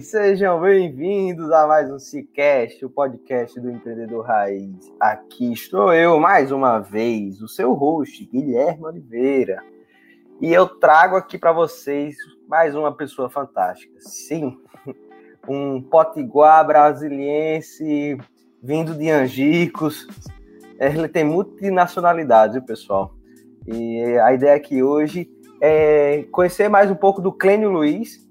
Sejam bem-vindos a mais um Cicast, o podcast do Empreendedor Raiz. Aqui estou eu, mais uma vez, o seu host, Guilherme Oliveira. E eu trago aqui para vocês mais uma pessoa fantástica. Sim, um potiguar brasiliense vindo de Angicos. Ele tem multinacionalidade, pessoal. E a ideia aqui hoje é conhecer mais um pouco do Clênio Luiz,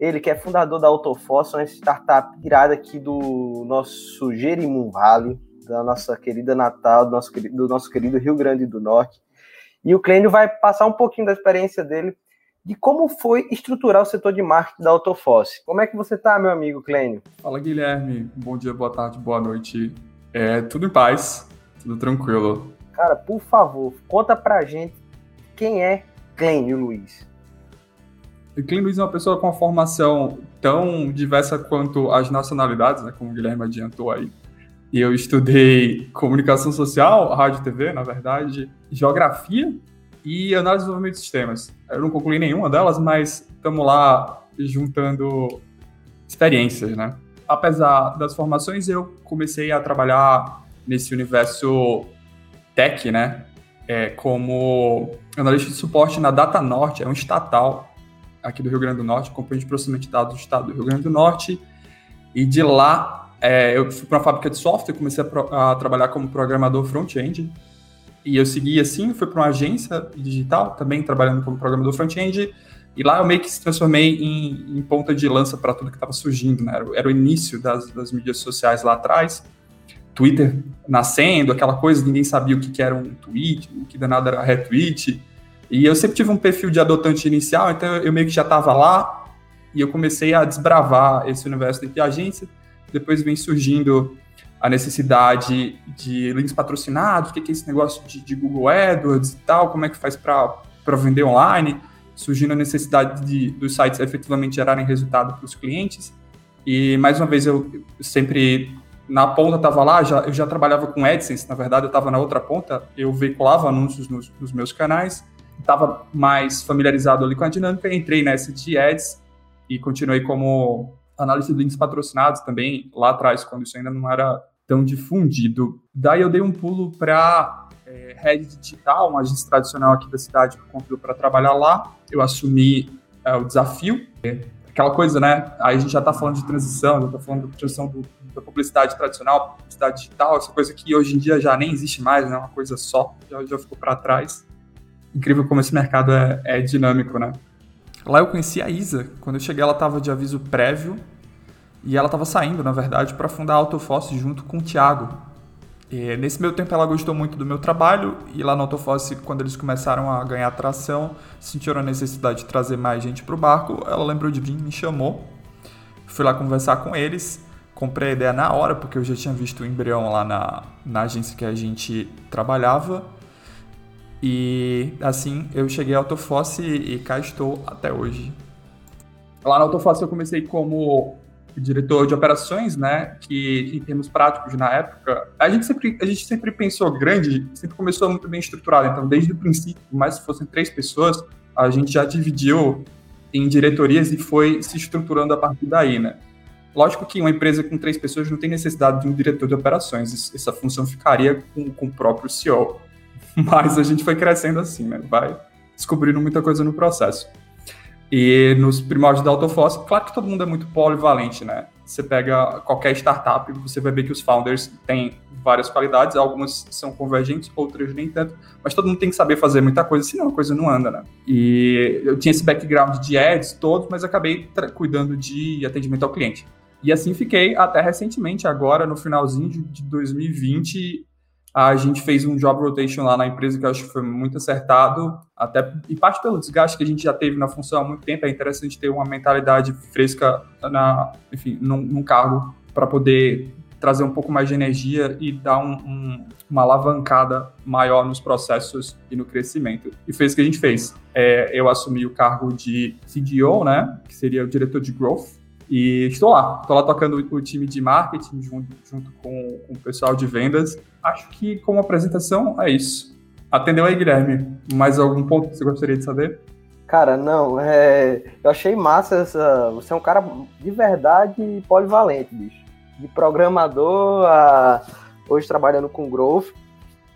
ele que é fundador da Autofossa, uma startup irada aqui do nosso Jerimum Vale, da nossa querida Natal, do nosso, do nosso querido Rio Grande do Norte. E o Clênio vai passar um pouquinho da experiência dele de como foi estruturar o setor de marketing da Autofosse. Como é que você está, meu amigo Clênio? Fala, Guilherme. Bom dia, boa tarde, boa noite. É tudo em paz, tudo tranquilo. Cara, por favor, conta pra gente quem é Clênio Luiz. O Clean Luiz é uma pessoa com uma formação tão diversa quanto as nacionalidades, né, como o Guilherme adiantou aí. E eu estudei comunicação social, rádio e TV, na verdade, geografia e análise de desenvolvimento de sistemas. Eu não concluí nenhuma delas, mas estamos lá juntando experiências, né? Apesar das formações, eu comecei a trabalhar nesse universo tech, né? É, como analista de suporte na Data Norte, é um estatal aqui do Rio Grande do Norte, companhia de processamento de dados do estado do Rio Grande do Norte. E de lá, é, eu fui para uma fábrica de software, comecei a, pro, a trabalhar como programador front-end. E eu segui assim, fui para uma agência digital, também trabalhando como programador front-end. E lá eu meio que se transformei em, em ponta de lança para tudo que estava surgindo, né? Era, era, o início das, das mídias sociais lá atrás. Twitter nascendo, aquela coisa, ninguém sabia o que, que era um tweet, o que danado era retweet. E eu sempre tive um perfil de adotante inicial, então eu meio que já estava lá e eu comecei a desbravar esse universo de agência. Depois vem surgindo a necessidade de links patrocinados, o que é esse negócio de, de Google AdWords e tal, como é que faz para vender online, surgindo a necessidade de, dos sites efetivamente gerarem resultado para os clientes. E, mais uma vez, eu sempre na ponta estava lá, já, eu já trabalhava com AdSense, na verdade eu estava na outra ponta, eu veiculava anúncios nos, nos meus canais, estava mais familiarizado ali com a dinâmica, entrei nessa de ads e continuei como analista de links patrocinados também lá atrás, quando isso ainda não era tão difundido. Daí eu dei um pulo para é, Rede Digital, uma agência tradicional aqui da cidade que convidou para trabalhar lá. Eu assumi é, o desafio, é, aquela coisa, né? Aí a gente já está falando de transição, já está falando da transição do, da publicidade tradicional, publicidade digital, essa coisa que hoje em dia já nem existe mais, né? Uma coisa só, já, já ficou para trás incrível como esse mercado é, é dinâmico, né? Lá eu conheci a Isa. Quando eu cheguei, ela estava de aviso prévio e ela estava saindo, na verdade, para fundar a Autofosse junto com o Thiago. E nesse meu tempo, ela gostou muito do meu trabalho e lá na Autofosse, quando eles começaram a ganhar atração, sentiram a necessidade de trazer mais gente para o barco. Ela lembrou de mim, me chamou. Fui lá conversar com eles. Comprei a ideia na hora, porque eu já tinha visto o embrião lá na, na agência que a gente trabalhava. E assim eu cheguei à Autofosse e, e cá estou até hoje. Lá na Autofosse eu comecei como diretor de operações, né? Que em termos práticos na época, a gente sempre, a gente sempre pensou grande, sempre começou muito bem estruturado. Então, desde o princípio, mais se fossem três pessoas, a gente já dividiu em diretorias e foi se estruturando a partir daí, né? Lógico que uma empresa com três pessoas não tem necessidade de um diretor de operações, essa função ficaria com, com o próprio CEO. Mas a gente foi crescendo assim, né? Vai descobrindo muita coisa no processo. E nos primórdios da Autofoss, claro que todo mundo é muito polivalente, né? Você pega qualquer startup, você vai ver que os founders têm várias qualidades, algumas são convergentes, outras nem tanto, mas todo mundo tem que saber fazer muita coisa, senão a coisa não anda, né? E eu tinha esse background de ads todos, mas acabei cuidando de atendimento ao cliente. E assim fiquei até recentemente, agora no finalzinho de 2020, a gente fez um job rotation lá na empresa que eu acho que foi muito acertado, até em parte pelo desgaste que a gente já teve na função há muito tempo. É interessante ter uma mentalidade fresca na, enfim, num, num cargo para poder trazer um pouco mais de energia e dar um, um, uma alavancada maior nos processos e no crescimento. E foi isso que a gente fez. É, eu assumi o cargo de CDO, né, que seria o diretor de growth e estou lá, estou lá tocando o time de marketing junto, junto com, com, o pessoal de vendas. Acho que como apresentação é isso. Atendeu aí, Guilherme? Mais algum ponto que você gostaria de saber? Cara, não, é... eu achei massa essa. Você é um cara de verdade polivalente, bicho. De programador a hoje trabalhando com growth.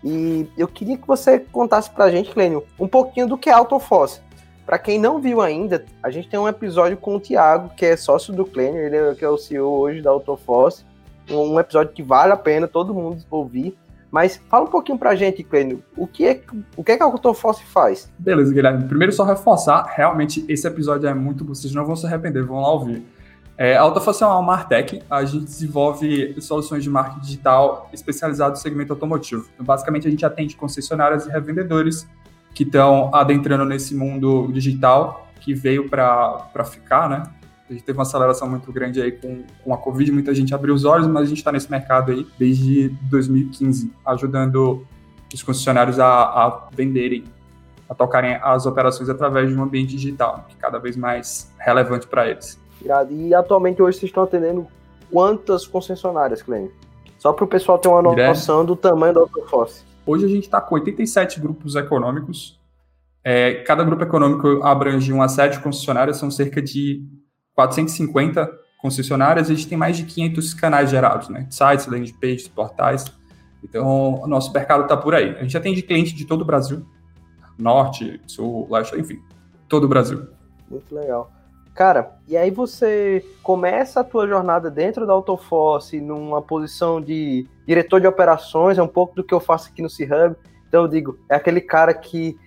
E eu queria que você contasse pra gente, Clênio, um pouquinho do que é AutoFoss. Para quem não viu ainda, a gente tem um episódio com o Thiago, que é sócio do Clênio, ele é, que é o CEO hoje da Autoforce. Um episódio que vale a pena todo mundo ouvir. Mas fala um pouquinho pra gente, Clênio, o que é, o que, é que a Autoforce faz? Beleza, Guilherme. Primeiro, só reforçar, realmente esse episódio é muito bom, vocês não vão se arrepender, vão lá ouvir. É, a Autoforce é uma Martech, a gente desenvolve soluções de marketing digital especializado no segmento automotivo. Então, basicamente, a gente atende concessionárias e revendedores que estão adentrando nesse mundo digital que veio para ficar, né? A gente teve uma aceleração muito grande aí com, com a Covid, muita gente abriu os olhos, mas a gente está nesse mercado aí desde 2015, ajudando os concessionários a, a venderem, a tocarem as operações através de um ambiente digital, que é cada vez mais relevante para eles. E atualmente hoje vocês estão atendendo quantas concessionárias, Clênio? Só para o pessoal ter uma noção do tamanho da Autoforce. Hoje a gente está com 87 grupos econômicos. É, cada grupo econômico abrange uma de concessionárias, são cerca de 450 concessionárias. A gente tem mais de 500 canais gerados, né? Sites, landing pages, portais. Então, o nosso mercado está por aí. A gente atende cliente de todo o Brasil, norte, sul, leste, enfim, todo o Brasil. Muito legal. Cara, e aí você começa a tua jornada dentro da Autoforce numa posição de diretor de operações, é um pouco do que eu faço aqui no C-Hub. Então eu digo, é aquele cara que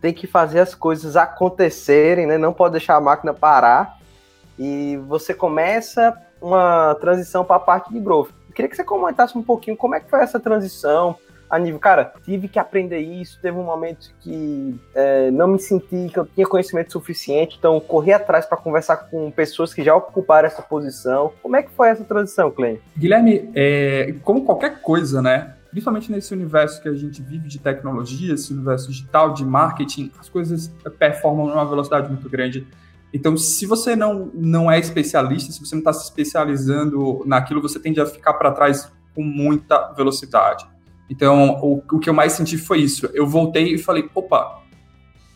tem que fazer as coisas acontecerem, né? Não pode deixar a máquina parar. E você começa uma transição para a parte de growth. Eu queria que você comentasse um pouquinho como é que foi essa transição, a nível, cara, tive que aprender isso, teve um momento que é, não me senti que eu tinha conhecimento suficiente, então corri atrás para conversar com pessoas que já ocuparam essa posição. Como é que foi essa transição, Clem? Guilherme, é, como qualquer coisa, né? Principalmente nesse universo que a gente vive de tecnologia, esse universo digital, de marketing, as coisas performam numa velocidade muito grande. Então, se você não, não é especialista, se você não está se especializando naquilo, você tende a ficar para trás com muita velocidade. Então, o, o que eu mais senti foi isso. Eu voltei e falei, opa,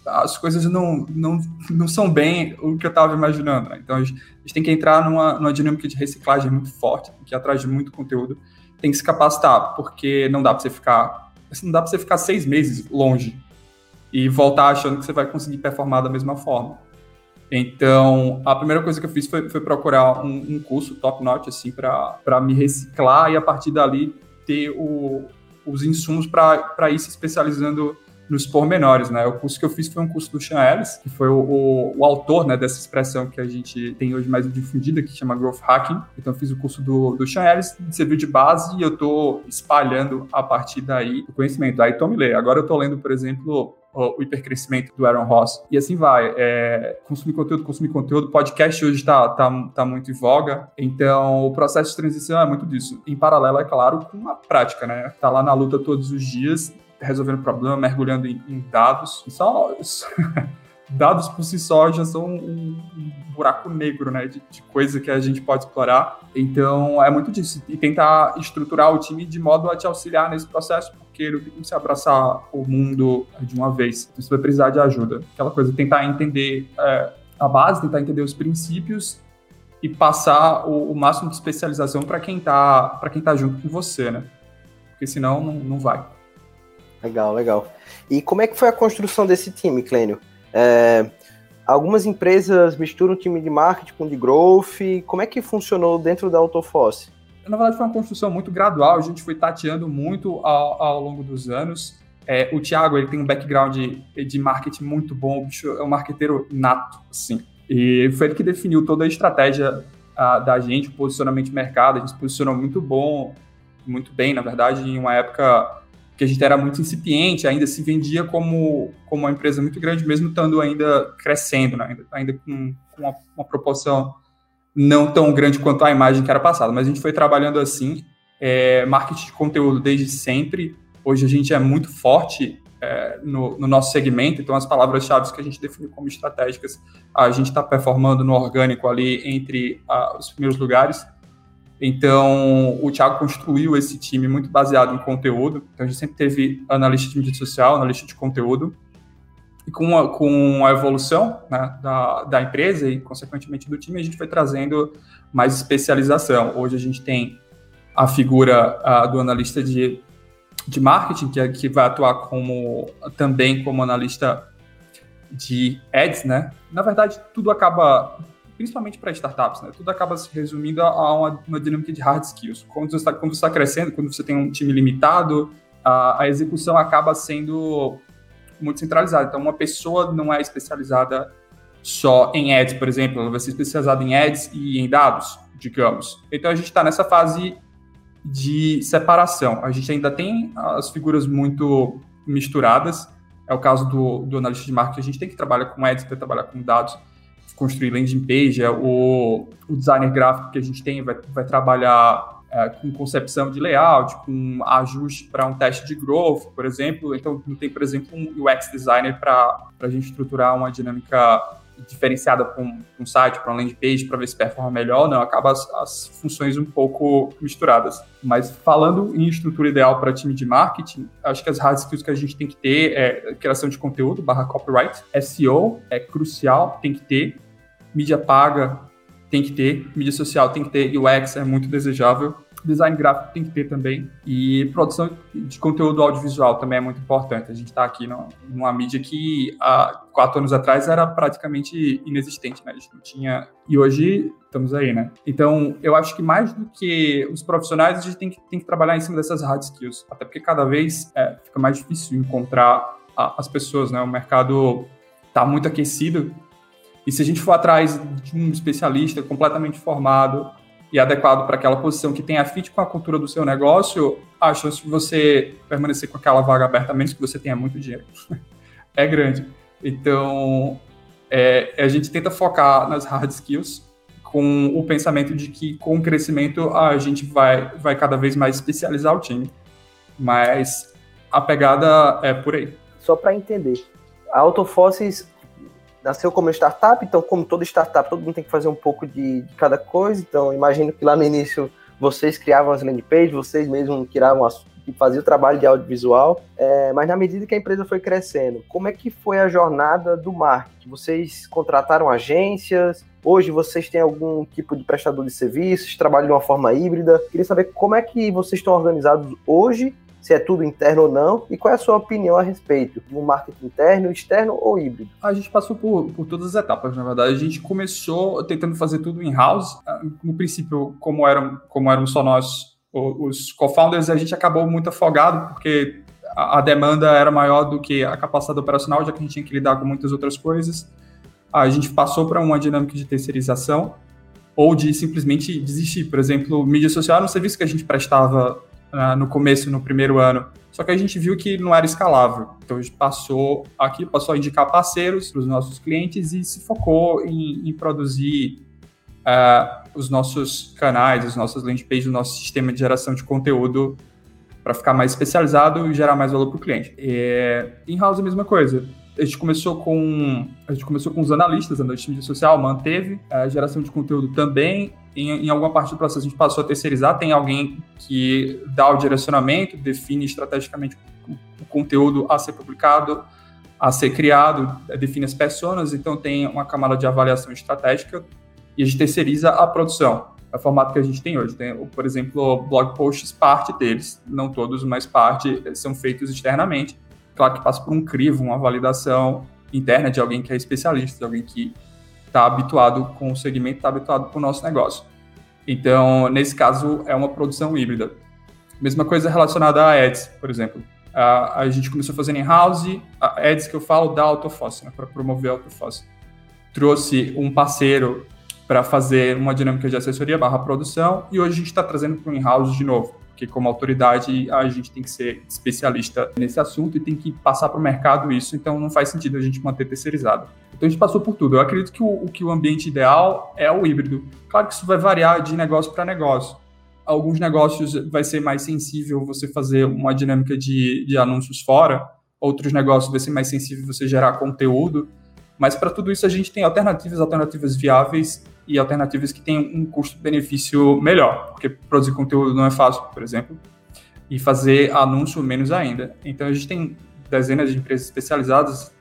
as coisas não, não, não são bem o que eu estava imaginando. Né? Então, a gente, a gente, tem que entrar numa, numa dinâmica de reciclagem muito forte, que atrás de muito conteúdo. Tem que se capacitar, porque não dá para você ficar... Não dá para você ficar seis meses longe e voltar achando que você vai conseguir performar da mesma forma. Então, a primeira coisa que eu fiz foi, foi procurar um, um curso top-notch, assim, para me reciclar e a partir dali ter o, os insumos para ir se especializando nos pormenores, né? O curso que eu fiz foi um curso do Sean Ellis, que foi o, o, o, autor né, dessa expressão que a gente tem hoje mais difundida, que chama Growth Hacking. Então, eu fiz o curso do, do Sean Ellis, serviu de base e eu estou espalhando a partir daí o conhecimento. Aí, tome ler. Agora eu estou lendo, por exemplo, o hipercrescimento do Aaron Ross. E assim vai. É, consumir conteúdo, consumir conteúdo. Podcast hoje está tá, tá muito em voga. Então, o processo de transição é muito disso. Em paralelo, é claro, com a prática, né? Tá lá na luta todos os dias, resolvendo problema, mergulhando em, em dados. Só dados por si só já são um, buraco negro, né, de, de, coisa que a gente pode explorar. Então, é muito disso. E tentar estruturar o time de modo a te auxiliar nesse processo, tem como se abraçar o mundo de uma vez. Você vai precisar de ajuda. Aquela coisa, tentar entender é, a base, tentar entender os princípios e passar o, o máximo de especialização para quem está para quem tá junto com você, né? Porque senão não, não vai. Legal, legal. E como é que foi a construção desse time, Clênio? É, algumas empresas misturam time de marketing com de growth. Como é que funcionou dentro da Autofosse? Na verdade, foi uma construção muito gradual. A gente foi tateando muito ao, ao longo dos anos. É, o Thiago ele tem um background de, de marketing muito bom, bicho é um marqueteiro nato, assim. E foi ele que definiu toda a estratégia a, da gente, o posicionamento de mercado. A gente se posicionou muito bom, muito bem, na verdade, em uma época que a gente era muito incipiente, ainda se vendia como, como uma empresa muito grande, mesmo estando ainda crescendo, né? ainda, ainda com, com uma, uma, proporção não tão grande quanto a imagem que era passada. Mas a gente foi trabalhando assim, é, marketing de conteúdo desde sempre. Hoje a gente é muito forte é, no, no, nosso segmento, então as palavras-chave que a gente definiu como estratégicas, a gente está performando no orgânico ali entre a, os primeiros lugares. Então, o Thiago construiu esse time muito baseado em conteúdo. Então, a gente sempre teve analista de mídia social, analista de conteúdo. E com a, com a evolução né, da, da empresa e, consequentemente, do time, a gente foi trazendo mais especialização. Hoje, a gente tem a figura uh, do analista de, de marketing, que, é, que vai atuar como, também como analista de ads, né? Na verdade, tudo acaba principalmente para startups, né? Tudo acaba se resumindo a uma, uma dinâmica de hard skills. Quando você está tá crescendo, quando você tem um time limitado, a, a execução acaba sendo muito centralizada. Então, uma pessoa não é especializada só em ads, por exemplo, ela vai ser especializada em ads e em dados, digamos. Então, a gente está nessa fase de separação. A gente ainda tem as figuras muito misturadas. É o caso do, do analista de marketing, a gente tem que trabalhar com ads, tem que trabalhar com dados, construir landing page, é o, o designer gráfico que a gente tem vai, vai trabalhar é, com concepção de layout, com ajuste para um teste de growth, por exemplo. Então, não tem, por exemplo, um UX designer para a gente estruturar uma dinâmica diferenciada um, um, site, para uma landing page, para ver se performa melhor, não, acaba as, as, funções um pouco misturadas. Mas falando em estrutura ideal para time de marketing, acho que as hard skills que a gente tem que ter é criação de conteúdo, barra copyright, SEO é crucial, tem que ter, mídia paga tem que ter, mídia social tem que ter, UX é muito desejável, design gráfico tem que ter também, e produção de conteúdo audiovisual também é muito importante. A gente está aqui no, numa mídia que há quatro anos atrás era praticamente inexistente, né? A gente não tinha. E hoje estamos aí, né? Então, eu acho que mais do que os profissionais, a gente tem que, tem que trabalhar em cima dessas hard skills, até porque cada vez é, fica mais difícil encontrar a, as pessoas, né? O mercado está muito aquecido e se a gente for atrás de um especialista completamente formado e adequado para aquela posição que tenha fit com a cultura do seu negócio, a chance de você permanecer com aquela vaga aberta, a menos que você tenha muito dinheiro, é grande. Então, é, a gente tenta focar nas hard skills com o pensamento de que com o crescimento a gente vai, vai cada vez mais especializar o time. Mas a pegada é por aí. Só para entender, a nasceu como startup, então, como toda startup, todo mundo tem que fazer um pouco de, de cada coisa. Então, imagino que lá no início vocês criavam as landing pages, vocês mesmos criavam as, faziam o trabalho de audiovisual, é, mas na medida que a empresa foi crescendo, como é que foi a jornada do marketing? Vocês contrataram agências? Hoje vocês têm algum tipo de prestador de serviços? Trabalham de uma forma híbrida? Queria saber como é que vocês estão organizados hoje se é tudo interno ou não, e qual é a sua opinião a respeito do marketing interno, externo ou híbrido? A gente passou por, por todas as etapas, na verdade. A gente começou tentando fazer tudo in-house. No princípio, como eram, como eram só nós, os co-founders, a gente acabou muito afogado, porque a, a demanda era maior do que a capacidade operacional, já que a gente tinha que lidar com muitas outras coisas. A gente passou para uma dinâmica de terceirização, ou de simplesmente desistir. Por exemplo, mídia social era um serviço que a gente prestava uh, no começo, no primeiro ano. Só que a gente viu que não era escalável. Então a gente passou aqui, passou a indicar parceiros para os nossos clientes e se focou em, em produzir uh, os nossos canais, as nossas landing pages, o nosso sistema de geração de conteúdo para ficar mais especializado e gerar mais valor para o cliente. em house a mesma coisa. A gente começou com a gente começou com os analistas, analistas de mídia social, manteve a geração de conteúdo também em, em, alguma parte do processo a gente passou a terceirizar, tem alguém que dá o direcionamento, define estrategicamente o, o conteúdo a ser publicado, a ser criado, define as pessoas, então tem uma camada de avaliação estratégica e a gente terceiriza a produção. É o formato que a gente tem hoje. Tem, por exemplo, blog posts, parte deles, não todos, mas parte são feitos externamente. Claro que passa por um crivo, uma validação interna de alguém que é especialista, de alguém que está habituado com o segmento, está habituado com o nosso negócio. Então, nesse caso, é uma produção híbrida. Mesma coisa relacionada a ads, por exemplo. A, a gente começou fazendo in-house, ads que eu falo da Autofoss, né, para promover a Autofoss. Trouxe um parceiro para fazer uma dinâmica de assessoria barra produção e hoje a gente está trazendo para o in-house de novo porque como autoridade a gente tem que ser especialista nesse assunto e tem que passar para o mercado isso, então não faz sentido a gente manter terceirizado. Então a gente passou por tudo. Eu acredito que o, que o ambiente ideal é o híbrido. Claro que isso vai variar de negócio para negócio. Alguns negócios vai ser mais sensível você fazer uma dinâmica de, de anúncios fora, outros negócios vai ser mais sensível você gerar conteúdo, mas para tudo isso a gente tem alternativas, alternativas viáveis e alternativas que têm um custo-benefício melhor, porque produzir conteúdo não é fácil, por exemplo, e fazer anúncio menos ainda. Então a gente tem dezenas de empresas especializadas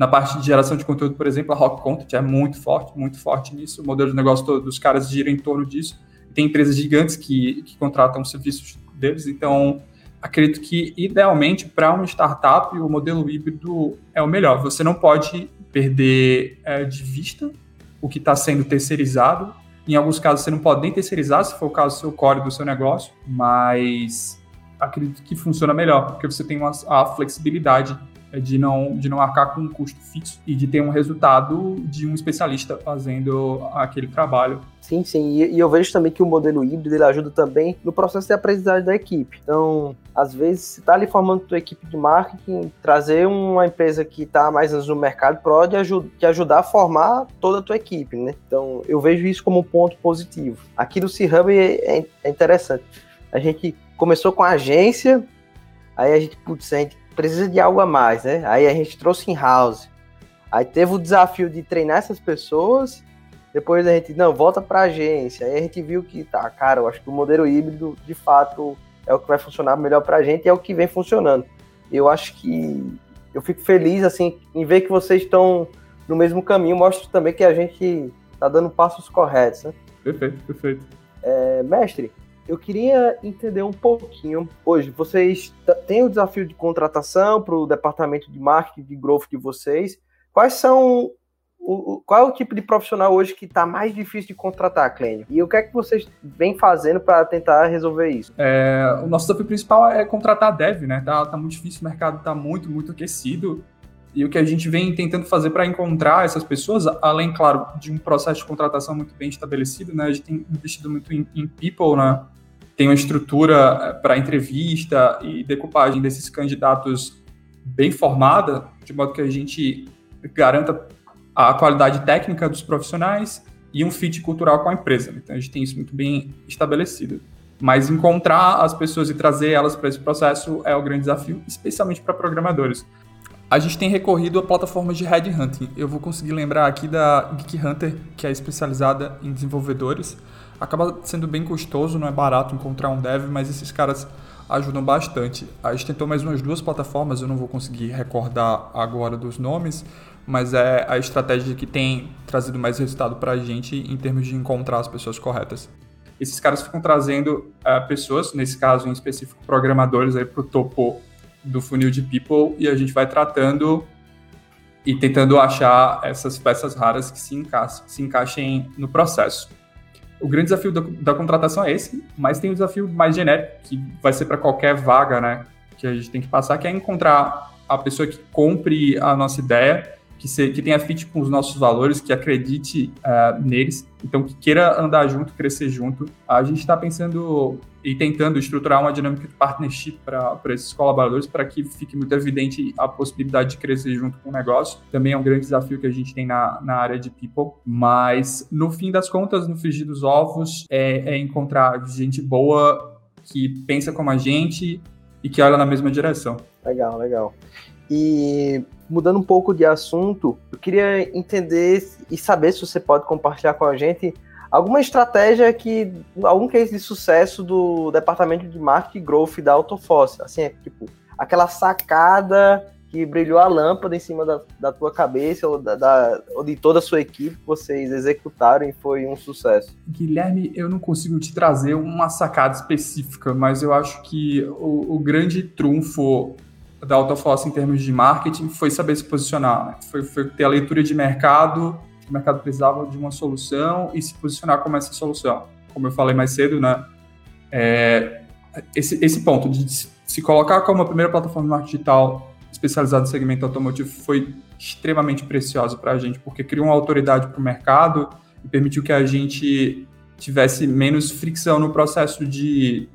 na parte de geração de conteúdo, por exemplo, a Rock Content é muito forte, muito forte nisso. O modelo de negócio todo dos caras gira em torno disso. Tem empresas gigantes que, que contratam serviços deles, então acredito que idealmente para uma startup o modelo híbrido é o melhor. Você não pode perder é, de vista o que está sendo terceirizado. Em alguns casos você não pode nem terceirizar, se for o caso do seu core do seu negócio, mas acredito que funciona melhor, porque você tem uma, a flexibilidade de não, de não arcar com um custo fixo e de ter um resultado de um especialista fazendo aquele trabalho. Sim, sim. E, e eu vejo também que o modelo híbrido ele ajuda também no processo de aprendizagem da equipe. Então, às vezes, você está ali formando tua equipe de marketing, trazer uma empresa que está mais no mercado pode te ajudar a formar toda a tua equipe, né? Então, eu vejo isso como um ponto positivo. Aqui no C-Hub é, é interessante. A gente começou com a agência, aí a gente, putz, a gente precisa de algo a mais, né? Aí a gente trouxe in-house. Aí teve o desafio de treinar essas pessoas. Depois a gente, não, volta para a agência. Aí a gente viu que, tá, cara, eu acho que o modelo híbrido, de fato, é o que vai funcionar melhor para a gente e é o que vem funcionando. Eu acho que eu fico feliz, assim, em ver que vocês estão no mesmo caminho. Mostra também que a gente tá dando passos corretos, né? Perfeito, perfeito. É, mestre, eu queria entender um pouquinho. Hoje, vocês têm o desafio de contratação para o departamento de marketing de growth de vocês. Quais são. O, qual é o tipo de profissional hoje que está mais difícil de contratar, Clênio? E o que é que vocês vêm fazendo para tentar resolver isso? É, o nosso desafio principal é contratar dev, né? Tá, tá muito difícil, o mercado tá muito, muito aquecido. E o que a gente vem tentando fazer para encontrar essas pessoas, além, claro, de um processo de contratação muito bem estabelecido, né? A gente tem investido muito em, em people, né? Tem uma estrutura eh, para entrevista e decupagem desses candidatos bem formada, de modo que a gente garanta a qualidade técnica dos profissionais e um fit cultural com a empresa. Então a gente tem isso muito bem estabelecido. Mas encontrar as pessoas e trazer elas para esse processo é o grande desafio, especialmente para programadores. A gente tem recorrido a plataformas de headhunting. Eu vou conseguir lembrar aqui da Geek Hunter, que é especializada em desenvolvedores acaba sendo bem custoso, não é barato encontrar um dev, mas esses caras ajudam bastante. A gente tentou mais umas duas plataformas, eu não vou conseguir recordar agora dos nomes, mas é a estratégia que tem trazido mais resultado para a gente em termos de encontrar as pessoas corretas. Esses caras ficam trazendo uh, pessoas, nesse caso em específico programadores, para o topo do funil de people e a gente vai tratando e tentando achar essas peças raras que se, enca se encaixem no processo o grande desafio da, da, contratação é esse, mas tem um desafio mais genérico, que vai ser para qualquer vaga, né? Que a gente tem que passar, que é encontrar a pessoa que compre a nossa ideia que, se, que tenha fit com os nossos valores, que acredite uh, neles, então que queira andar junto, crescer junto. A gente está pensando e tentando estruturar uma dinâmica de partnership para esses colaboradores, para que fique muito evidente a possibilidade de crescer junto com o negócio. Também é um grande desafio que a gente tem na, na área de people, mas no fim das contas, no frigir dos ovos, é, é encontrar gente boa que pensa como a gente e que olha na mesma direção. Legal, legal. E mudando um pouco de assunto, eu queria entender e saber se você pode compartilhar com a gente alguma estratégia que algum case de sucesso do departamento de marketing growth da Autofoss, assim, é tipo aquela sacada que brilhou a lâmpada em cima da, da tua cabeça ou, da, da, ou de toda a sua equipe que vocês executaram e foi um sucesso? Guilherme, eu não consigo te trazer uma sacada específica, mas eu acho que o, o grande trunfo da Autofoss em termos de marketing foi saber se posicionar, né? foi, foi, ter a leitura de mercado, o mercado precisava de uma solução e se posicionar como essa solução. Como eu falei mais cedo, né? É, esse, esse ponto de se colocar como a primeira plataforma de marketing digital especializada no segmento automotivo foi extremamente precioso para a gente, porque criou uma autoridade para o mercado e permitiu que a gente tivesse menos fricção no processo de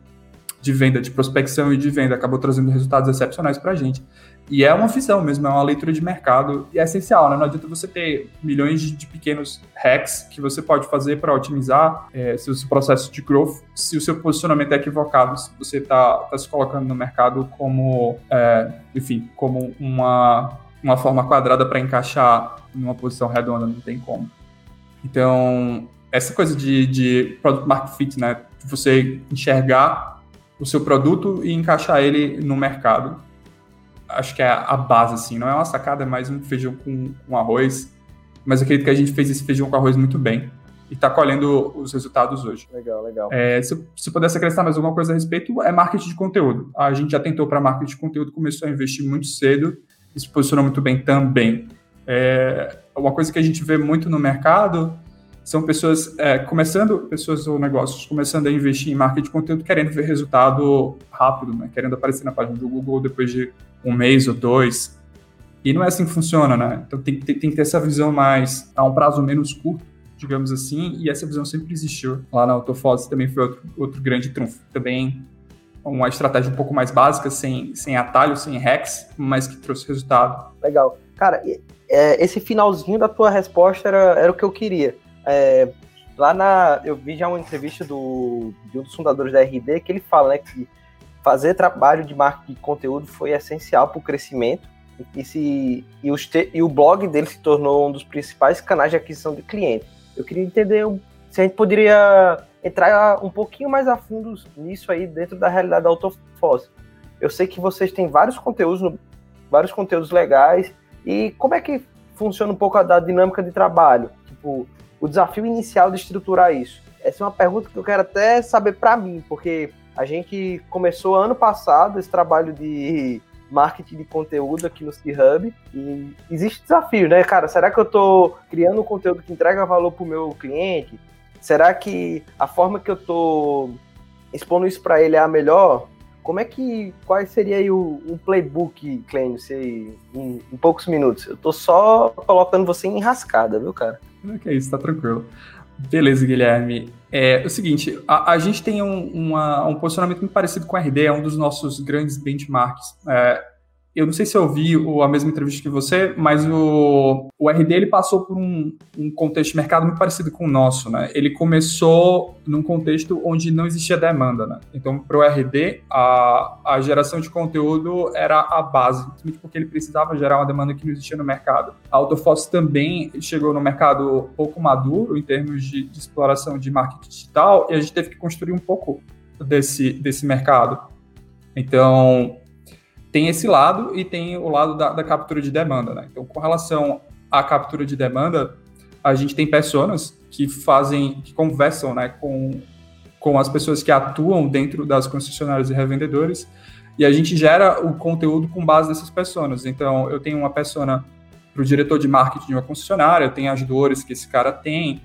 de venda, de prospecção e de venda, acabou trazendo resultados excepcionais para a gente. E é uma visão mesmo, é uma leitura de mercado e é essencial, né? Não adianta você ter milhões de, pequenos hacks que você pode fazer para otimizar é, seu, seu, processo de growth se o seu posicionamento é equivocado, se você está tá se colocando no mercado como, é, enfim, como uma, uma forma quadrada para encaixar numa posição redonda, não tem como. Então, essa coisa de, de product market fit, né? Você enxergar o seu produto e encaixar ele no mercado. Acho que é a base, assim. Não é uma sacada, é mais um feijão com, com arroz. Mas eu acredito que a gente fez esse feijão com arroz muito bem e está colhendo os resultados hoje. Legal, legal. É, se, se pudesse acrescentar mais alguma coisa a respeito, é marketing de conteúdo. A gente já tentou para marketing de conteúdo, começou a investir muito cedo e se posicionou muito bem também. É, uma coisa que a gente vê muito no mercado são pessoas é, começando, pessoas ou negócios começando a investir em marketing de conteúdo, querendo ver resultado rápido, né? querendo aparecer na página do Google depois de um mês ou dois. E não é assim que funciona, né? Então tem, tem, tem que ter essa visão mais a um prazo menos curto, digamos assim, e essa visão sempre existiu. Lá na Autofoz também foi outro, outro grande trunfo. Também uma estratégia um pouco mais básica, sem, sem atalho, sem hacks, mas que trouxe resultado. Legal. Cara, é, esse finalzinho da tua resposta era, era o que eu queria é, lá na. Eu vi já uma entrevista do, de um dos fundadores da RD que ele fala né, que fazer trabalho de marketing de conteúdo foi essencial para o crescimento. E, se, e, os te, e o blog dele se tornou um dos principais canais de aquisição de clientes. Eu queria entender se a gente poderia entrar um pouquinho mais a fundo nisso aí dentro da realidade da Autofoss. Eu sei que vocês têm vários conteúdos, vários conteúdos legais. E como é que funciona um pouco a dinâmica de trabalho? Tipo, o desafio inicial de estruturar isso? Essa é uma pergunta que eu quero até saber para mim, porque a gente começou ano passado esse trabalho de marketing de conteúdo aqui no C-Hub e existe desafio, né, cara? Será que eu estou criando um conteúdo que entrega valor para o meu cliente? Será que a forma que eu estou expondo isso para ele é a melhor? Como é que, qual seria aí o, playbook, Clênio, em, em poucos minutos? Eu estou só colocando você em rascada, viu, cara? Que é isso, tá tranquilo. Beleza, Guilherme. É, é o seguinte, a, a gente tem um, uma, um posicionamento muito parecido com a RD, é um dos nossos grandes benchmarks. É, eu não sei se eu vi a mesma entrevista que você, mas o, o RD ele passou por um, um, contexto de mercado muito parecido com o nosso, né? Ele começou num contexto onde não existia demanda, né? Então, para o RD, a, a geração de conteúdo era a base, porque ele precisava gerar uma demanda que não existia no mercado. A Autofoss também chegou no mercado pouco maduro em termos de, de exploração de marketing digital e a gente teve que construir um pouco desse, desse mercado. Então, tem esse lado e tem o lado da, da captura de demanda. Né? Então, com relação à captura de demanda, a gente tem pessoas que fazem, que conversam né, com, com as pessoas que atuam dentro das concessionárias e revendedores, e a gente gera o conteúdo com base nessas pessoas. Então, eu tenho uma pessoa para o diretor de marketing de uma concessionária, eu tenho as dores que esse cara tem,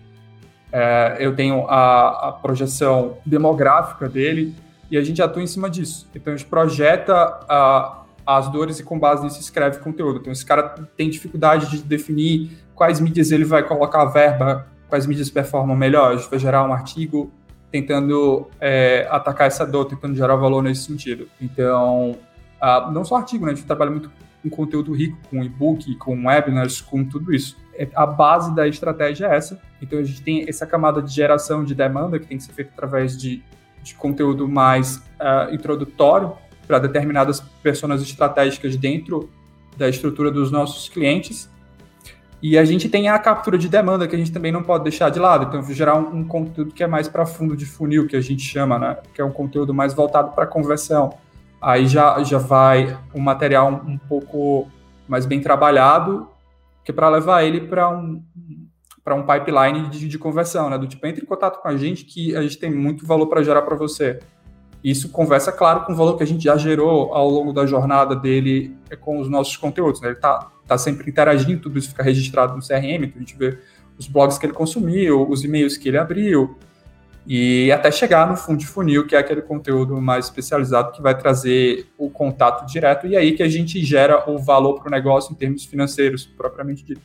é, eu tenho a, a, projeção demográfica dele, e a gente atua em cima disso. Então, a gente projeta a, as dores e com base nisso escreve conteúdo. Então, esse cara tem dificuldade de definir quais mídias ele vai colocar a verba, quais mídias performam melhor. A gente vai gerar um artigo tentando é, atacar essa dor, tentando gerar valor nesse sentido. Então, uh, não só artigo, né? A gente trabalha muito com conteúdo rico, com e-book, com webinars, com tudo isso. É, a base da estratégia é essa. Então, a gente tem essa camada de geração de demanda que tem que ser feita através de, de conteúdo mais uh, introdutório, para determinadas pessoas estratégicas dentro da estrutura dos nossos clientes. E a gente tem a captura de demanda, que a gente também não pode deixar de lado. Então, gerar um, um conteúdo que é mais para fundo de funil, que a gente chama, né? Que é um conteúdo mais voltado para conversão. Aí já, já vai um material um, um pouco mais bem trabalhado, que é para levar ele para um, um pipeline de, de, conversão, né? Do tipo, entre em contato com a gente que a gente tem muito valor para gerar para você. Isso conversa, claro, com o valor que a gente já gerou ao longo da jornada dele com os nossos conteúdos. Né? Ele está tá sempre interagindo, tudo isso fica registrado no CRM, então a gente vê os blogs que ele consumiu, os e-mails que ele abriu, e até chegar no fundo de funil, que é aquele conteúdo mais especializado que vai trazer o contato direto, e aí que a gente gera o valor para o negócio em termos financeiros, propriamente dito.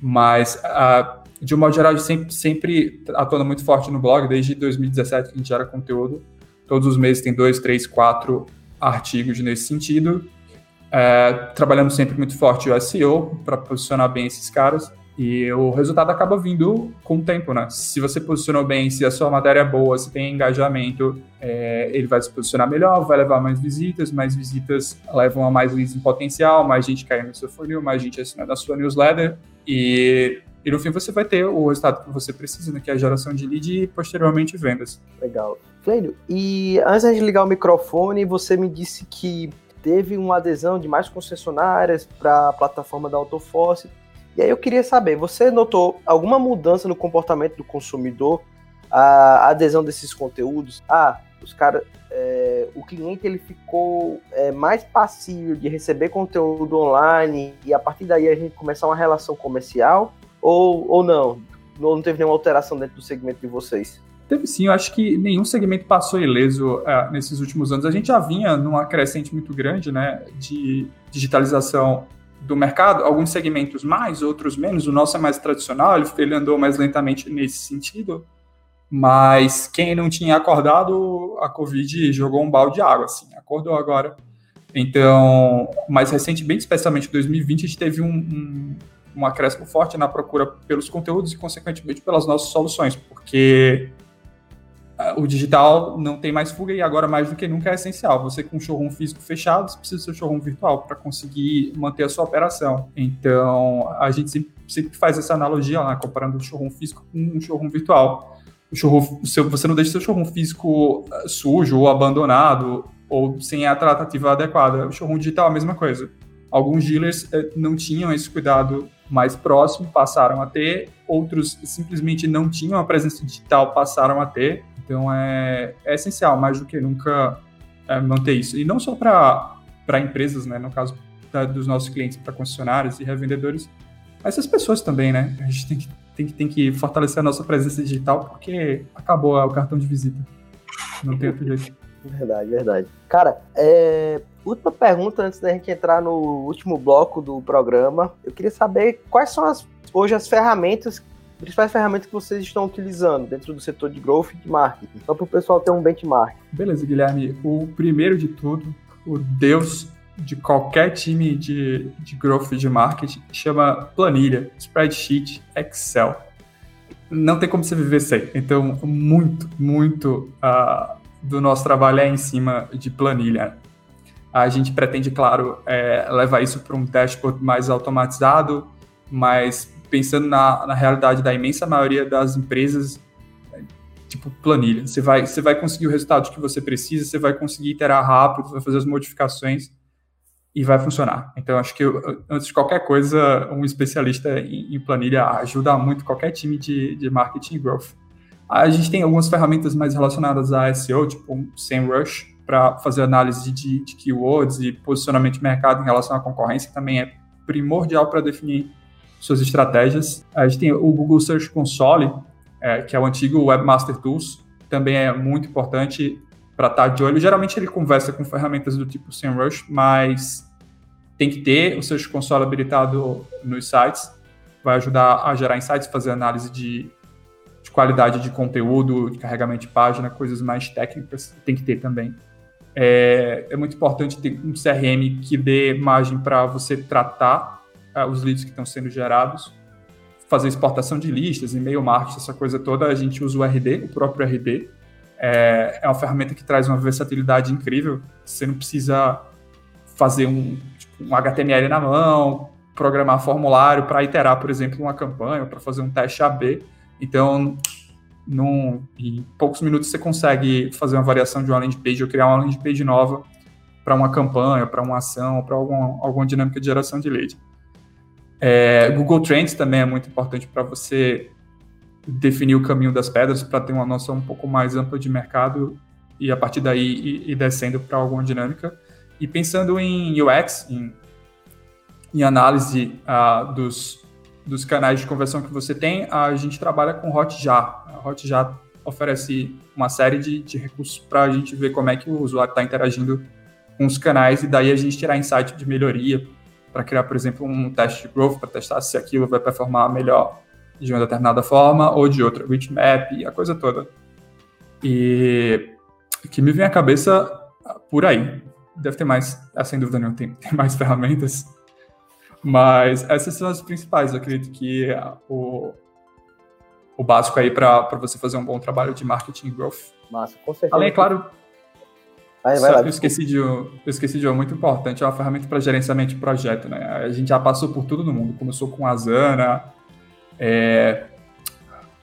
Mas, uh, de um modo geral, sempre, sempre atuando muito forte no blog, desde 2017 que a gente gera conteúdo. Todos os meses tem dois, três, quatro artigos nesse sentido. É, trabalhando sempre muito forte o SEO para posicionar bem esses caras. E o resultado acaba vindo com o tempo, né? Se você posicionou bem, se a sua matéria é boa, se tem engajamento, é, ele vai se posicionar melhor, vai levar mais visitas, mais visitas levam a mais leads em potencial, mais gente caindo no seu funil, mais gente assinando a sua newsletter. E, e no fim você vai ter o resultado que você precisa, né? Que é a geração de lead e posteriormente vendas. Legal. Clênio, e antes de ligar o microfone, você me disse que teve uma adesão de mais concessionárias para a plataforma da Autoforce e aí eu queria saber, você notou alguma mudança no comportamento do consumidor, a adesão desses conteúdos? Ah, os caras, é, o cliente ele ficou é, mais passível de receber conteúdo online e a partir daí a gente começar uma relação comercial ou, ou não? Não teve nenhuma alteração dentro do segmento de vocês? Teve sim, eu acho que nenhum segmento passou ileso uh, nesses últimos anos. A gente já vinha numa crescente muito grande né, de digitalização do mercado, alguns segmentos mais, outros menos. O nosso é mais tradicional, ele andou mais lentamente nesse sentido. Mas quem não tinha acordado, a Covid jogou um balde de água, assim, acordou agora. Então, mais recentemente, especialmente em 2020, a gente teve um, um, um acréscimo forte na procura pelos conteúdos e, consequentemente, pelas nossas soluções, porque o digital não tem mais fuga e agora mais do que nunca é essencial. Você com um showroom físico fechado, você precisa do seu showroom virtual para conseguir manter a sua operação. Então, a gente sempre, sempre faz essa analogia, né, comparando o showroom físico com um showroom virtual. O showroom, seu, você não deixa seu showroom físico eh, sujo ou abandonado ou sem a tratativa adequada. O showroom digital é a mesma coisa. Alguns dealers eh, não tinham esse cuidado mais próximo, passaram a ter, outros simplesmente não tinham a presença digital, passaram a ter. Então é, é essencial, mais do que nunca, é, manter isso. E não só para empresas, né, no caso da, dos nossos clientes, para concessionários e revendedores, mas as pessoas também, né? A gente tem que, tem, tem que fortalecer a nossa presença digital porque acabou o cartão de visita. Não tem outro jeito. Verdade, verdade. Cara, é, última pergunta antes da gente entrar no último bloco do programa. Eu queria saber quais são as, hoje as ferramentas principais ferramentas que vocês estão utilizando dentro do setor de growth e de marketing, só para o pessoal ter um benchmark. Beleza, Guilherme. O primeiro de tudo, o Deus de qualquer time de, de growth e de marketing, chama planilha, spreadsheet, Excel. Não tem como você viver sem. Então, muito, muito uh, do nosso trabalho é em cima de planilha. A gente pretende, claro, é, levar isso para um dashboard mais automatizado, mais pensando na, na realidade da imensa maioria das empresas, tipo planilha. Você vai, você vai conseguir o resultado que você precisa, você vai conseguir iterar rápido, vai fazer as modificações e vai funcionar. Então, acho que antes de qualquer coisa, um especialista em, em planilha ajuda muito qualquer time de, de marketing growth. A gente tem algumas ferramentas mais relacionadas a SEO, tipo o SEMrush, para fazer análise de, de, keywords e posicionamento de mercado em relação à concorrência, que também é primordial para definir suas estratégias. A gente tem o Google Search Console, é, que é o antigo Webmaster Tools, também é muito importante para estar tá de olho. Geralmente ele conversa com ferramentas do tipo SEMrush, mas tem que ter o Search Console habilitado nos sites, vai ajudar a gerar insights, fazer análise de, de qualidade de conteúdo, de carregamento de página, coisas mais técnicas, tem que ter também. É, é muito importante ter um CRM que dê margem para você tratar os leads que estão sendo gerados, fazer exportação de listas, e-mail marketing, essa coisa toda, a gente usa o RD, o próprio RD. É, é uma ferramenta que traz uma versatilidade incrível. Você não precisa fazer um, tipo, um HTML na mão, programar formulário para iterar, por exemplo, uma campanha, para fazer um teste AB. Então, num, em poucos minutos você consegue fazer uma variação de uma landing page ou criar uma landing page nova para uma campanha, para uma ação, para alguma, alguma dinâmica de geração de lead. É, Google Trends também é muito importante para você definir o caminho das pedras, para ter uma noção um pouco mais ampla de mercado e a partir daí ir, ir descendo para alguma dinâmica. E pensando em UX, em, em análise uh, dos, dos canais de conversão que você tem, a gente trabalha com Hotjar. A Hotjar oferece uma série de, de recursos para a gente ver como é que o usuário está interagindo com os canais e daí a gente tirar insight de melhoria para criar, por exemplo, um teste de growth para testar se aquilo vai performar melhor de uma determinada forma ou de outra, reach map a coisa toda. E que me vem à cabeça por aí. Deve ter mais, ah, sem dúvida nenhuma, tem, tem mais ferramentas. Mas essas são as principais. Eu acredito que o, o básico aí para você fazer um bom trabalho de marketing e growth. Massa, com certeza. Além, é claro, Aí, Só lá, que eu esqueci, de, eu esqueci de um muito importante, é uma ferramenta para gerenciamento de projeto, né? A gente já passou por tudo no mundo, começou com Asana, é,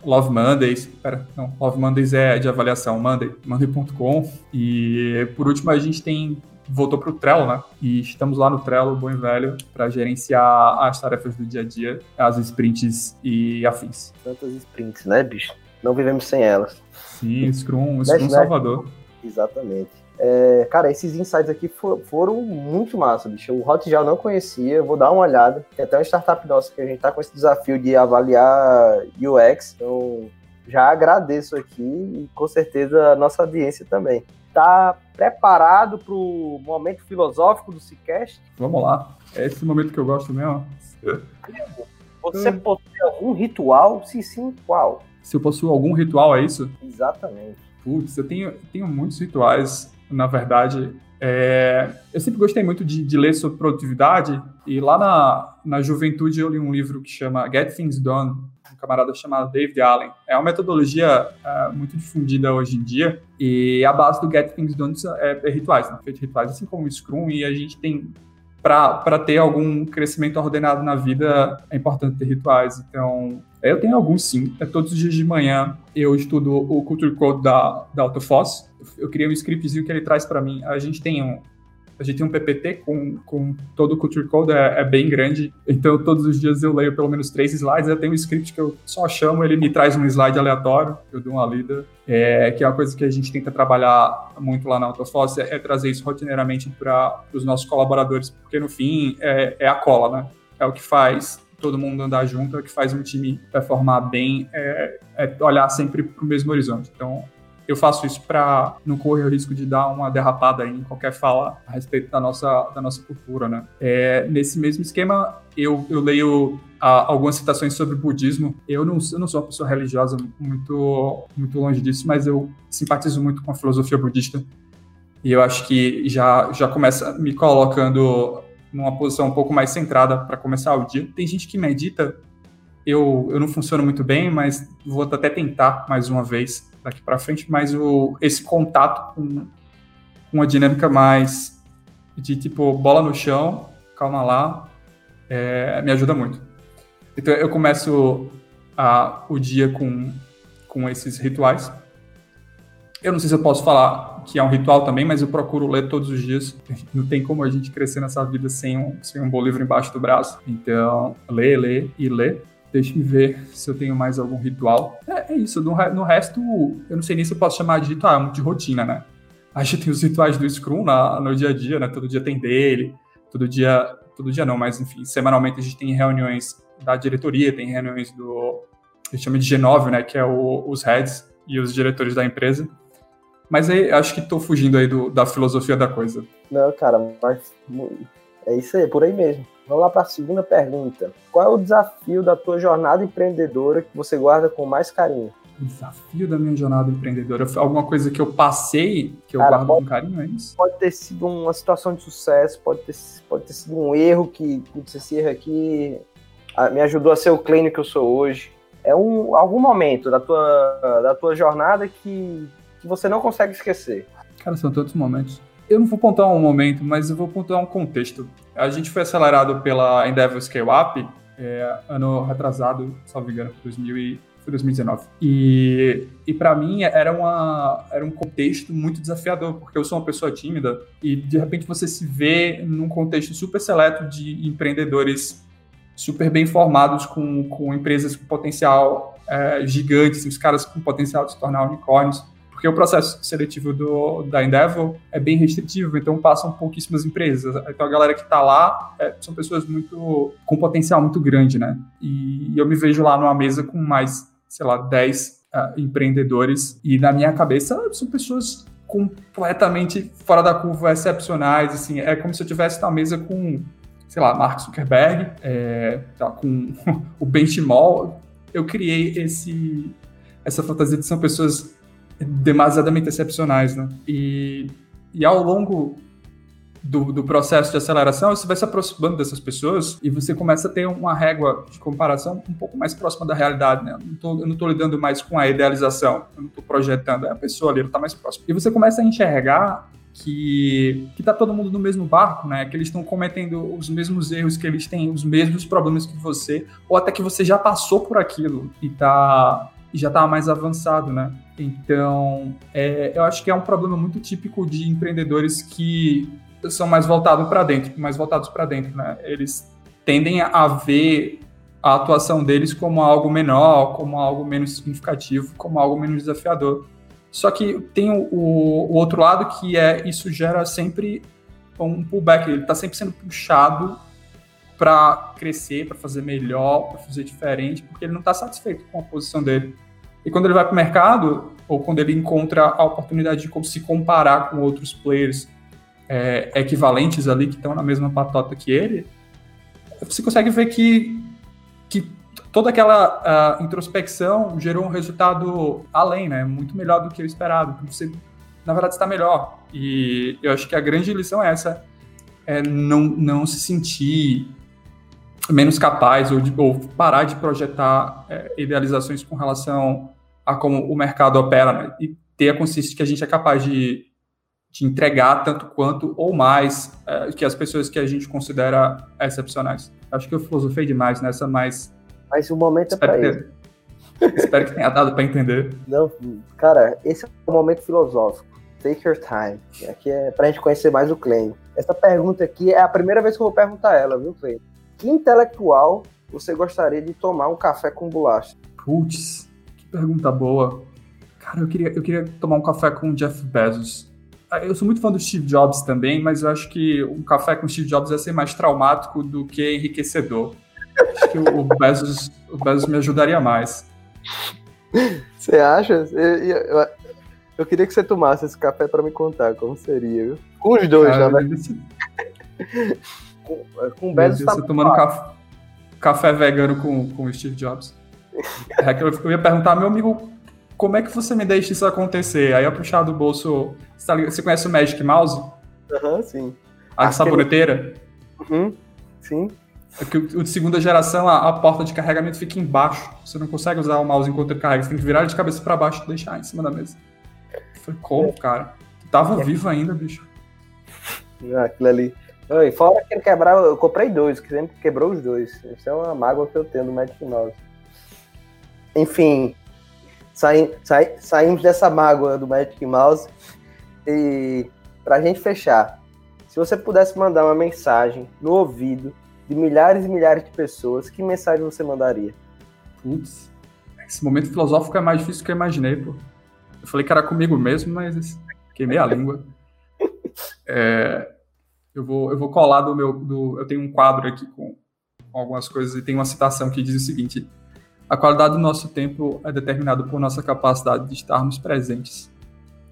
Love Mondays, pera, não, Love Mondays é de avaliação, Monday, Monday.com, e por último a gente tem, voltou para o Trello, né? E estamos lá no Trello, bom e velho, para gerenciar as tarefas do dia a dia, as sprints e afins. Tantas sprints, né, bicho? Não vivemos sem elas. Sim, Scrum, Scrum Salvador. Exatamente. É, cara, esses insights aqui for, foram muito massa, bicho. O Hotjar não conhecia, vou dar uma olhada. Tem até uma startup nossa que a gente tá com esse desafio de avaliar UX, então já agradeço aqui e com certeza a nossa audiência também. Tá preparado para o momento filosófico do Cicast? Vamos lá. É esse momento que eu gosto mesmo. Você possui algum ritual? Se sim, qual? Se eu possuo algum ritual, é isso? Exatamente. Putz, eu tenho, tenho muitos rituais na verdade. É, eu sempre gostei muito de, de, ler sobre produtividade, e lá na, na juventude eu li um livro que chama Get Things Done, um camarada chamado David Allen. É uma metodologia é, muito difundida hoje em dia, e a base do Get Things Done é, é rituais, né? feito rituais, assim como o Scrum, e a gente tem para ter algum crescimento ordenado na vida, é importante ter rituais. Então, eu tenho alguns sim. É todos os dias de manhã eu estudo o Culture Code da, da AutoFoss. Eu criei um scriptzinho que ele traz para mim. A gente tem um, a gente tem um PPT com, com todo o Culture Code, é, é, bem grande, então todos os dias eu leio pelo menos três slides, eu tenho um script que eu só chamo, ele me traz um slide aleatório, eu dou uma lida, é, que é uma coisa que a gente tenta trabalhar muito lá na Autofoss, é, é trazer isso rotineiramente para os nossos colaboradores, porque no fim é, é, a cola, né? É o que faz todo mundo andar junto, é o que faz um time performar bem, é, é olhar sempre para o mesmo horizonte. Então, eu faço isso para não correr o risco de dar uma derrapada em qualquer fala a respeito da nossa, da nossa cultura, né? É, nesse mesmo esquema, eu, eu leio a, algumas citações sobre budismo. Eu não, eu não sou uma pessoa religiosa muito, muito longe disso, mas eu simpatizo muito com a filosofia budista. E eu acho que já, já começa me colocando numa posição um pouco mais centrada para começar o dia. Tem gente que medita, eu, eu não funciono muito bem, mas vou até tentar mais uma vez daqui para frente, mas o, esse contato com uma dinâmica mais de tipo bola no chão, calma lá, é, me ajuda muito. Então eu começo a, o dia com, com esses rituais. Eu não sei se eu posso falar que é um ritual também, mas eu procuro ler todos os dias. Não tem como a gente crescer nessa vida sem um, sem um bom livro embaixo do braço. Então, lê, lê e lê. Deixa me ver se eu tenho mais algum ritual. É, é isso. No, no, resto, eu não sei nem se eu posso chamar de ritual, é de rotina, né? A gente tem os rituais do Scrum na, no dia a dia, né? Todo dia tem dele, todo dia. Todo dia não, mas enfim, semanalmente a gente tem reuniões da diretoria, tem reuniões do. A gente chama de G9, né? Que é o, os heads e os diretores da empresa. Mas aí acho que estou fugindo aí do, da filosofia da coisa. Não, cara, mas é isso aí, por aí mesmo. Vamos lá para a segunda pergunta. Qual é o desafio da tua jornada empreendedora que você guarda com mais carinho? O desafio da minha jornada empreendedora alguma coisa que eu passei que eu Cara, guardo pode, com carinho, é isso? Pode ter sido uma situação de sucesso, pode ter, pode ter sido um erro que, putz, esse erro aqui me ajudou a ser o clínico que eu sou hoje. É um, algum momento da tua, da tua jornada que, que você não consegue esquecer. Cara, são tantos momentos eu não vou pontuar um momento, mas eu vou pontuar um contexto. A gente foi acelerado pela Endeavor Scale Up, é, ano retrasado, salvo engano, 2000 e, foi 2019. E, e para mim era, uma, era um contexto muito desafiador, porque eu sou uma pessoa tímida e de repente você se vê num contexto super seleto de empreendedores super bem formados, com, com empresas com potencial é, gigante, os caras com potencial de se tornar unicórnios porque o processo seletivo do, da Endeavor é bem restritivo, então passam pouquíssimas empresas. Então a galera que está lá é, são pessoas muito com potencial muito grande, né? E, eu me vejo lá numa mesa com mais, sei lá, 10 uh, ah, empreendedores e na minha cabeça são pessoas completamente fora da curva, excepcionais, assim, é como se eu tivesse na mesa com, sei lá, Mark Zuckerberg, é, tá, com o Benchimol, eu criei esse essa fantasia de são pessoas demasiadamente excepcionais, né? E, e ao longo do, do, processo de aceleração, você vai se aproximando dessas pessoas e você começa a ter uma régua de comparação um pouco mais próxima da realidade, né? Eu não estou lidando mais com a idealização, eu não estou projetando, é a pessoa ali, está mais próxima. E você começa a enxergar que que tá todo mundo no mesmo barco, né? Que eles estão cometendo os mesmos erros, que eles têm os mesmos problemas que você, ou até que você já passou por aquilo e tá e já tá mais avançado, né? Então, é, eu acho que é um problema muito típico de empreendedores que são mais voltados para dentro, mais voltados para dentro, né? Eles tendem a ver a atuação deles como algo menor, como algo menos significativo, como algo menos desafiador. Só que tem o, o outro lado que é isso gera sempre um pullback, ele está sempre sendo puxado para crescer, para fazer melhor, para fazer diferente, porque ele não está satisfeito com a posição dele. E quando ele vai para o mercado, ou quando ele encontra a oportunidade de se comparar com outros players é, equivalentes ali, que estão na mesma patota que ele, você consegue ver que, que toda aquela uh, introspecção gerou um resultado além, né? Muito melhor do que o esperado. Você, na verdade, está melhor. E eu acho que a grande lição é essa: é não, não se sentir menos capaz ou, de, ou parar de projetar é, idealizações com relação a como o mercado opera né? e ter a consciência de que a gente é capaz de, de entregar tanto quanto ou mais é, que as pessoas que a gente considera excepcionais. Acho que eu filosofei demais nessa, mas mas o momento é para isso. Espero que tenha dado para entender. Não, cara, esse é o momento filosófico. Take your time. Aqui é pra gente conhecer mais o Clay. Essa pergunta aqui é a primeira vez que eu vou perguntar ela, viu, Clay? Que intelectual você gostaria de tomar um café com bolacha? Putz, pergunta boa. Cara, eu queria, eu queria tomar um café com o Jeff Bezos. Ah, eu sou muito fã do Steve Jobs também, mas eu acho que um café com o Steve Jobs ia ser mais traumático do que enriquecedor. Acho que o Bezos, o Bezos me ajudaria mais. Você acha? Eu, eu, eu, queria que você tomasse esse café para me contar como seria, viu? Com os dois, Cara, na verdade. com, com o Bezos tá tomando café, café, vegano com, com o Steve Jobs. É que eu ia perguntar, meu amigo, como é que você me deixa isso acontecer? Aí eu puxar do bolso. Você, tá você conhece o Magic Mouse? Aham, uhum, sim. A saboneteira? Uhum, sim. É que o de segunda geração, a, a, porta de carregamento fica embaixo. Você não consegue usar o mouse enquanto ele carrega. Você tem que virar ele de cabeça para baixo e deixar em cima da mesa. Eu falei, como, cara? Tu tava é. vivo ainda, bicho. Ah, aquilo ali. E fora que ele quebrava, eu comprei dois, que sempre quebrou os dois. Isso é uma mágoa que eu tenho do Magic Mouse. Enfim, saí, saí, saímos dessa mágoa do Magic Mouse. E pra gente fechar, se você pudesse mandar uma mensagem no ouvido de milhares e milhares de pessoas, que mensagem você mandaria? Putz, esse momento filosófico é mais difícil do que eu imaginei, pô. Eu falei que era comigo mesmo, mas queimei a língua. É, eu, vou, eu vou colar do meu. Do, eu tenho um quadro aqui com, com algumas coisas e tem uma citação que diz o seguinte: A qualidade do nosso tempo é determinada por nossa capacidade de estarmos presentes.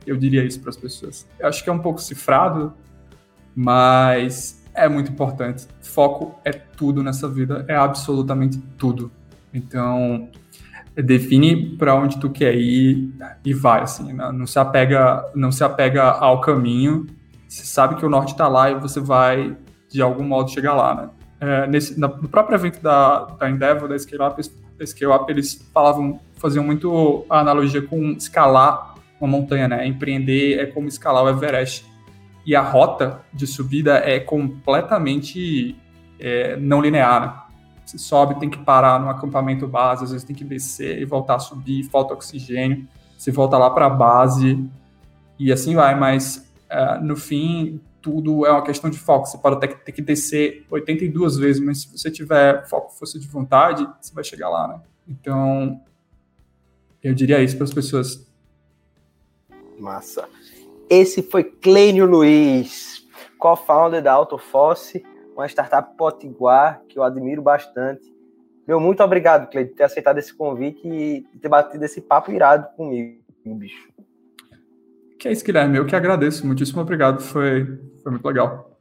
Eu diria isso para as pessoas. Eu acho que é um pouco cifrado, mas é muito importante. Foco é tudo nessa vida, é absolutamente tudo. Então, define para onde tu quer ir e vai, assim, né? não se apega, não se apega ao caminho. Você sabe que o norte está lá e você vai de algum modo chegar lá, né? É, nesse, no próprio evento da, da Endeavor, da Scale Up, da Scale Up, eles falavam, faziam muito a analogia com escalar uma montanha, né? Empreender é como escalar o Everest e a rota de subida é completamente é, não linear. Né? Você sobe, tem que parar no acampamento base, às vezes tem que descer e voltar a subir, falta oxigênio, você volta lá para a base e assim vai, mas é, no fim tudo é uma questão de foco. Você pode até ter que descer 82 vezes, mas se você tiver foco, força de vontade, você vai chegar lá, né? Então, eu diria isso para as pessoas. Massa. Esse foi Clênio Luiz, co-founder da Autofosse, uma startup potiguar que eu admiro bastante. Meu, muito obrigado, Clênio, por ter aceitado esse convite e ter batido esse papo irado comigo, bicho. Que é isso, Guilherme. Eu que agradeço. Muitíssimo obrigado. Foi, foi muito legal.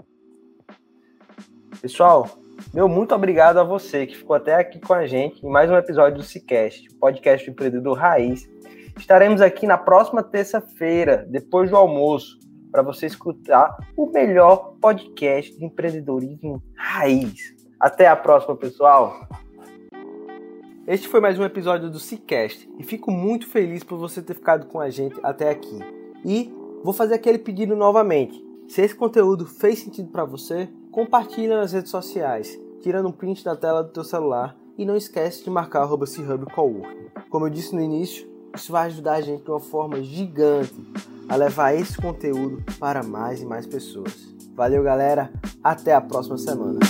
Pessoal, meu muito obrigado a você que ficou até aqui com a gente em mais um episódio do Cicast, podcast do empreendedor raiz. Estaremos aqui na próxima terça-feira, depois do almoço, para você escutar o melhor podcast de empreendedorismo raiz. Até a próxima, pessoal. Este foi mais um episódio do Cicast e fico muito feliz por você ter ficado com a gente até aqui. E vou fazer aquele pedido novamente. Se esse conteúdo fez sentido para você, compartilha nas redes sociais, tirando um print da tela do teu celular e não esquece de marcar arroba Como eu disse no início, isso vai ajudar a gente de uma forma gigante a levar esse conteúdo para mais e mais pessoas. Valeu, galera. Até a próxima semana.